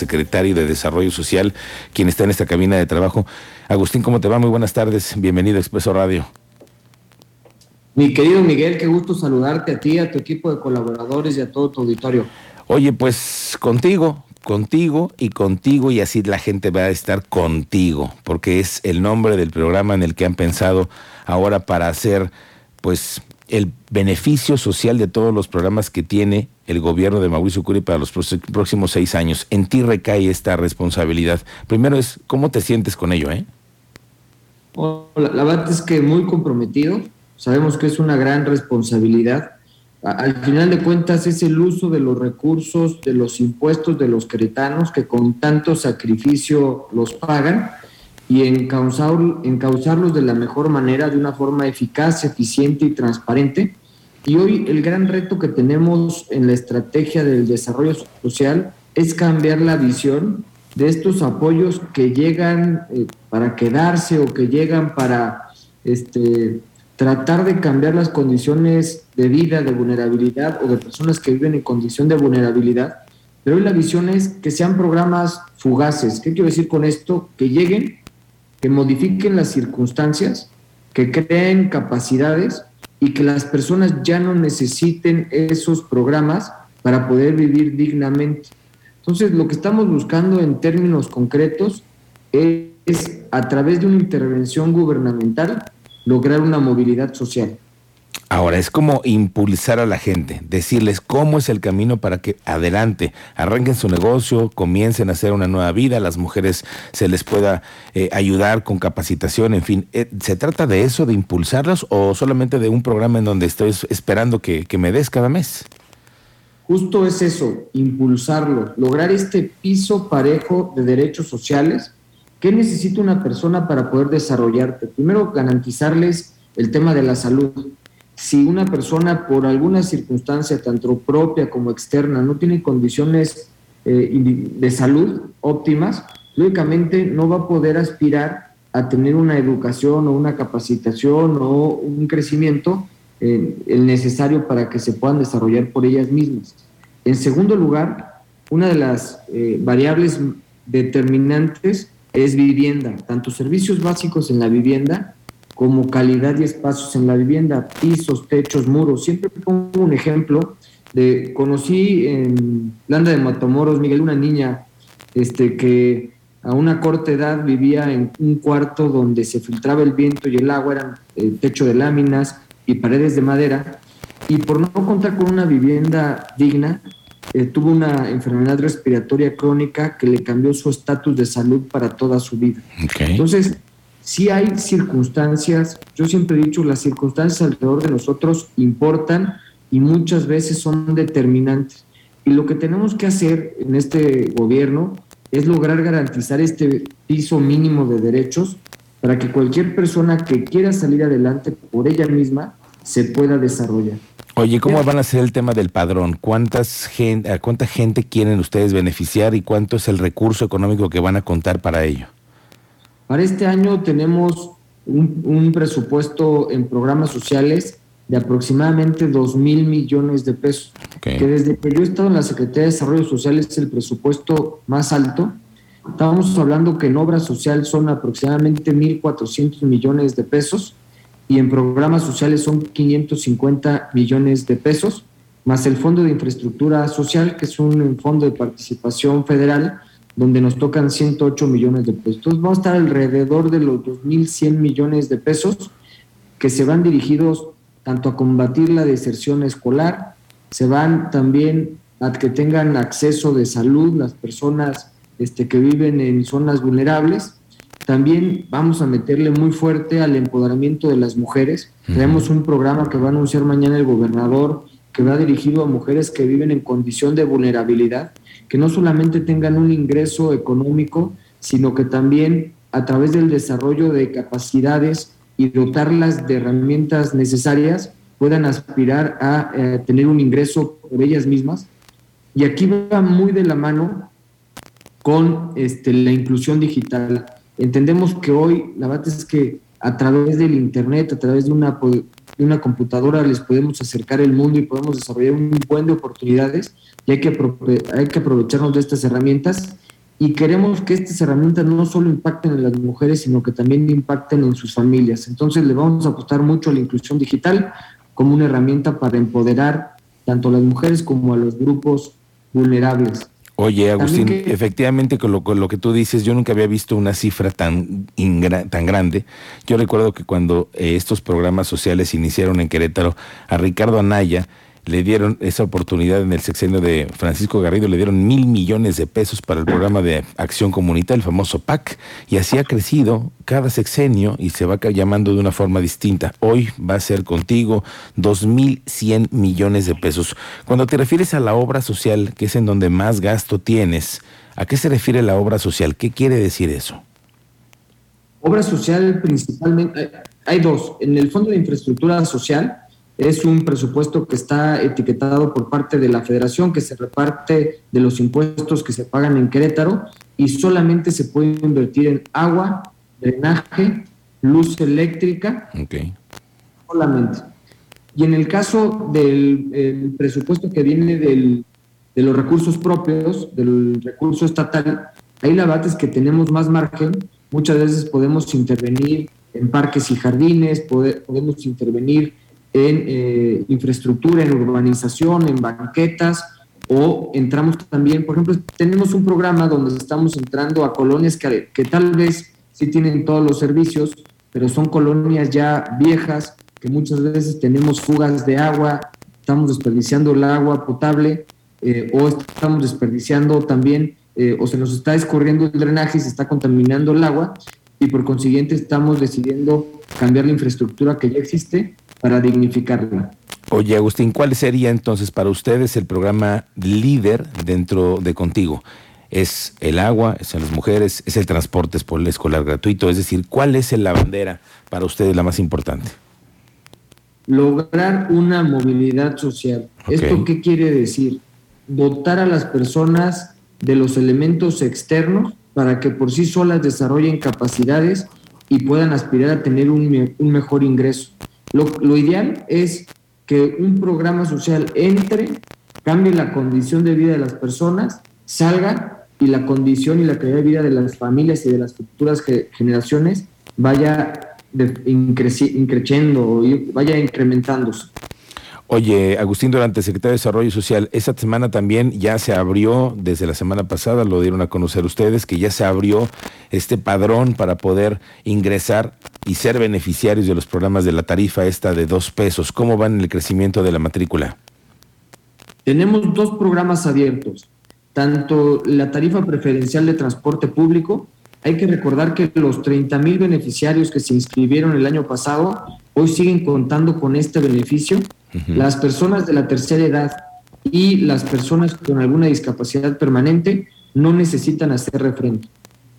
secretario de Desarrollo Social, quien está en esta cabina de trabajo. Agustín, ¿cómo te va? Muy buenas tardes. Bienvenido a Expreso Radio. Mi querido Miguel, qué gusto saludarte a ti, a tu equipo de colaboradores y a todo tu auditorio. Oye, pues contigo, contigo y contigo y así la gente va a estar contigo, porque es el nombre del programa en el que han pensado ahora para hacer pues el beneficio social de todos los programas que tiene el gobierno de Mauricio Curi para los próximos seis años. En ti recae esta responsabilidad. Primero es, ¿cómo te sientes con ello? Eh? la, verdad es que muy comprometido. Sabemos que es una gran responsabilidad. Al final de cuentas es el uso de los recursos, de los impuestos de los queretanos que con tanto sacrificio los pagan y encauzar, encauzarlos de la mejor manera, de una forma eficaz, eficiente y transparente. Y hoy el gran reto que tenemos en la estrategia del desarrollo social es cambiar la visión de estos apoyos que llegan eh, para quedarse o que llegan para este, tratar de cambiar las condiciones de vida, de vulnerabilidad o de personas que viven en condición de vulnerabilidad. Pero hoy la visión es que sean programas fugaces. ¿Qué quiero decir con esto? Que lleguen que modifiquen las circunstancias, que creen capacidades y que las personas ya no necesiten esos programas para poder vivir dignamente. Entonces, lo que estamos buscando en términos concretos es, a través de una intervención gubernamental, lograr una movilidad social. Ahora, es como impulsar a la gente, decirles cómo es el camino para que adelante, arranquen su negocio, comiencen a hacer una nueva vida, las mujeres se les pueda eh, ayudar con capacitación, en fin. Eh, ¿Se trata de eso, de impulsarlos o solamente de un programa en donde estoy esperando que, que me des cada mes? Justo es eso, impulsarlo, lograr este piso parejo de derechos sociales. ¿Qué necesita una persona para poder desarrollarte? Primero, garantizarles el tema de la salud si una persona por alguna circunstancia, tanto propia como externa, no tiene condiciones eh, de salud óptimas, lógicamente no va a poder aspirar a tener una educación o una capacitación o un crecimiento eh, el necesario para que se puedan desarrollar por ellas mismas. En segundo lugar, una de las eh, variables determinantes es vivienda, tanto servicios básicos en la vivienda como calidad y espacios en la vivienda, pisos, techos, muros. Siempre pongo un ejemplo de, conocí en Landa de Matamoros, Miguel, una niña este, que a una corta edad vivía en un cuarto donde se filtraba el viento y el agua, eran eh, techo de láminas y paredes de madera, y por no contar con una vivienda digna, eh, tuvo una enfermedad respiratoria crónica que le cambió su estatus de salud para toda su vida. Entonces, si hay circunstancias, yo siempre he dicho, las circunstancias alrededor de nosotros importan y muchas veces son determinantes. Y lo que tenemos que hacer en este gobierno es lograr garantizar este piso mínimo de derechos para que cualquier persona que quiera salir adelante por ella misma se pueda desarrollar. Oye, ¿cómo van a ser el tema del padrón? ¿Cuántas gente, ¿Cuánta gente quieren ustedes beneficiar y cuánto es el recurso económico que van a contar para ello? Para este año tenemos un, presupuesto en programas sociales de aproximadamente 2 mil millones de pesos, que desde que yo he estado en la Secretaría de Desarrollo Social es el presupuesto más alto. Estábamos hablando que en obra social son aproximadamente 1.400 millones de pesos y en programas sociales son 550 millones de pesos, más el Fondo de Infraestructura Social, que es un fondo de participación federal donde nos tocan 108 millones de pesos. Entonces vamos a estar alrededor de los 2.100 millones de pesos que se van dirigidos tanto a combatir la deserción escolar, se van también a que tengan acceso de salud las personas este, que viven en zonas vulnerables. También vamos a meterle muy fuerte al empoderamiento de las mujeres. Tenemos un programa que va a anunciar mañana el gobernador que va dirigido a mujeres que viven en condición de vulnerabilidad que no solamente tengan un ingreso económico, sino que también a través del desarrollo de capacidades y dotarlas de herramientas necesarias puedan aspirar a eh, tener un ingreso por ellas mismas. Y aquí va muy de la mano con este, la inclusión digital. Entendemos que hoy la verdad es que a través del Internet, a través de una, de una computadora, les podemos acercar el mundo y podemos desarrollar un buen de oportunidades y hay que, hay que aprovecharnos de estas herramientas y queremos que estas herramientas no solo impacten en las mujeres, sino que también impacten en sus familias. Entonces le vamos a apostar mucho a la inclusión digital como una herramienta para empoderar tanto a las mujeres como a los grupos vulnerables. Oye, Agustín, efectivamente con lo, con lo, que tú dices, yo nunca había visto una cifra tan, tan grande. Yo recuerdo que cuando eh, estos programas sociales iniciaron en Querétaro, a Ricardo Anaya le dieron esa oportunidad en el sexenio de Francisco Garrido, le dieron mil millones de pesos para el programa de acción comunitaria, el famoso PAC, y así ha crecido cada sexenio y se va llamando de una forma distinta. Hoy va a ser contigo dos mil cien millones de pesos. Cuando te refieres a la obra social, que es en donde más gasto tienes, ¿a qué se refiere la obra social? ¿Qué quiere decir eso? Obra social principalmente, hay dos. En el Fondo de Infraestructura Social, es un presupuesto que está etiquetado por parte de la federación, que se reparte de los impuestos que se pagan en Querétaro y solamente se puede invertir en agua, drenaje, luz eléctrica. Okay. Solamente. Y en el caso del presupuesto que viene del, de los recursos propios, del recurso estatal, ahí la verdad es que tenemos más margen. Muchas veces podemos intervenir en parques y jardines, podemos intervenir en eh, infraestructura, en urbanización, en banquetas, o entramos también, por ejemplo, tenemos un programa donde estamos entrando a colonias que, que tal vez sí tienen todos los servicios, pero son colonias ya viejas, que muchas veces tenemos fugas de agua, estamos desperdiciando el agua potable, eh, o estamos desperdiciando también, eh, o se nos está escorriendo el drenaje y se está contaminando el agua, y por consiguiente estamos decidiendo cambiar la infraestructura que ya existe para dignificarla. Oye, Agustín, ¿cuál sería entonces para ustedes el programa líder dentro de Contigo? ¿Es el agua, es las mujeres, es el transporte escolar gratuito? Es decir, ¿cuál es la bandera para ustedes la más importante? Lograr una movilidad social. ¿Esto qué quiere decir? Dotar a las personas de los elementos externos para que por sí solas desarrollen capacidades y puedan aspirar a tener un, un mejor ingreso. Lo, ideal es que un programa social entre, cambie la condición de vida de las personas, salga y la condición y la calidad de vida de las familias y de las futuras generaciones vaya increciendo vaya incrementándose. Oye, Agustín Durante, secretario de Desarrollo Social, esta semana también ya se abrió, desde la semana pasada lo dieron a conocer ustedes, que ya se abrió este padrón para poder ingresar y ser beneficiarios de los programas de la tarifa esta de dos pesos. ¿Cómo van en el crecimiento de la matrícula? Tenemos dos programas abiertos, tanto la tarifa preferencial de transporte público, hay que recordar que los 30 mil beneficiarios que se inscribieron el año pasado hoy siguen contando con este beneficio las personas de la tercera edad y las personas con alguna discapacidad permanente no necesitan hacer refrendo.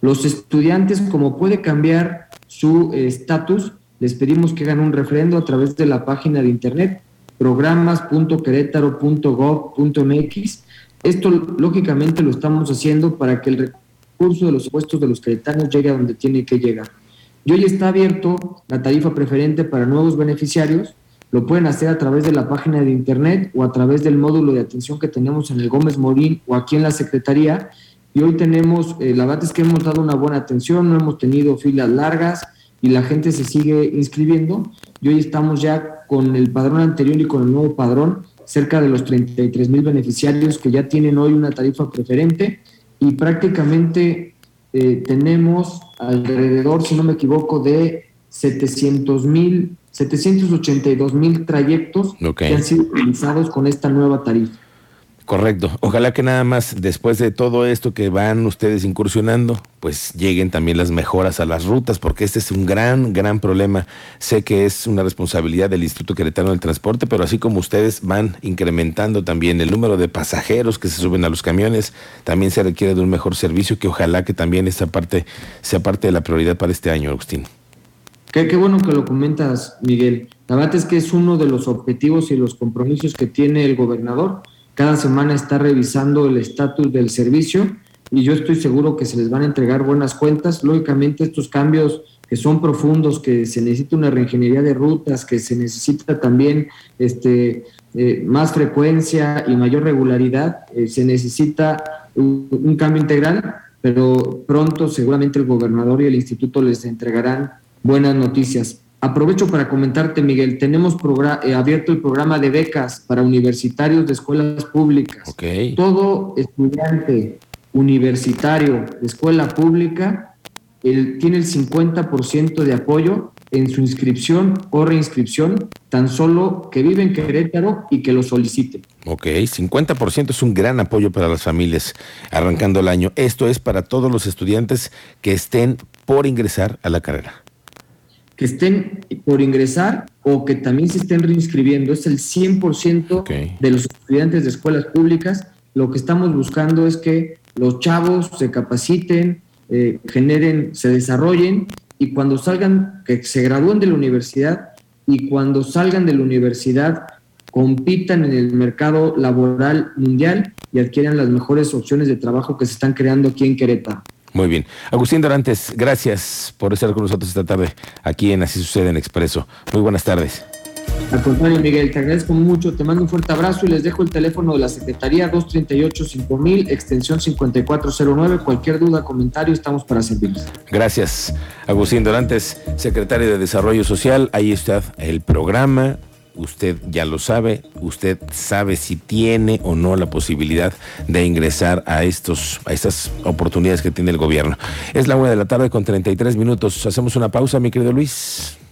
Los estudiantes, como puede cambiar su estatus, les pedimos que hagan un refrendo a través de la página de internet programas.querétaro.gov.mx. Esto lógicamente lo estamos haciendo para que el recurso de los impuestos de los queretanos llegue a donde tiene que llegar. Y hoy está abierto la tarifa preferente para nuevos beneficiarios lo pueden hacer a través de la página de internet o a través del módulo de atención que tenemos en el Gómez Morín o aquí en la Secretaría. Y hoy tenemos, eh, la verdad es que hemos dado una buena atención, no hemos tenido filas largas y la gente se sigue inscribiendo. Y hoy estamos ya con el padrón anterior y con el nuevo padrón, cerca de los 33 mil beneficiarios que ya tienen hoy una tarifa preferente y prácticamente eh, tenemos alrededor, si no me equivoco, de 700 mil 782 mil trayectos que han sido utilizados con esta nueva tarifa. Correcto. Ojalá que nada más después de todo esto que van ustedes incursionando, pues lleguen también las mejoras a las rutas, porque este es un gran, gran problema. Sé que es una responsabilidad del Instituto Queretano del Transporte, pero así como ustedes van incrementando también el número de pasajeros que se suben a los camiones, también se requiere de un mejor servicio, que ojalá que también esta parte sea parte de la prioridad para este año, Agustín. Qué, bueno que lo comentas, Miguel. La verdad es que es uno de los objetivos y los compromisos que tiene el gobernador. Cada semana está revisando el estatus del servicio y yo estoy seguro que se les van a entregar buenas cuentas. Lógicamente estos cambios que son profundos, que se necesita una reingeniería de rutas, que se necesita también este, eh, más frecuencia y mayor regularidad, eh, se necesita un, cambio integral, pero pronto seguramente el gobernador y el instituto les entregarán buenas noticias. Aprovecho para comentarte, Miguel, tenemos eh, abierto el programa de becas para universitarios de escuelas públicas. Todo estudiante universitario de escuela pública tiene el 50% de apoyo en su inscripción o reinscripción, tan solo que vive en Querétaro y que lo solicite. Ok, 50% es un gran apoyo para las familias arrancando el año. Esto es para todos los estudiantes que estén por ingresar a la carrera. Que estén por ingresar o que también se estén reinscribiendo. Es el 100% de los estudiantes de escuelas públicas. Lo que estamos buscando es que los chavos se capaciten, eh, generen, se desarrollen y cuando salgan, que se gradúen de la universidad y cuando salgan de la universidad compitan en el mercado laboral mundial y adquieran las mejores opciones de trabajo que se están creando aquí en Querétaro. Muy bien. Agustín Dorantes, gracias por estar con nosotros esta tarde aquí en Así Sucede en Expreso. Muy buenas tardes. Al contrario, Miguel, te agradezco mucho, te mando un fuerte abrazo y les dejo el teléfono de la Secretaría 238-5000, extensión 5409. Cualquier duda, comentario, estamos para servirles. Gracias, Agustín Dorantes, secretario de Desarrollo Social. Ahí está el programa. Usted ya lo sabe, usted sabe si tiene o no la posibilidad de ingresar a estos, a estas oportunidades que tiene el gobierno. Es la una de la tarde con 33 minutos. Hacemos una pausa, mi querido Luis.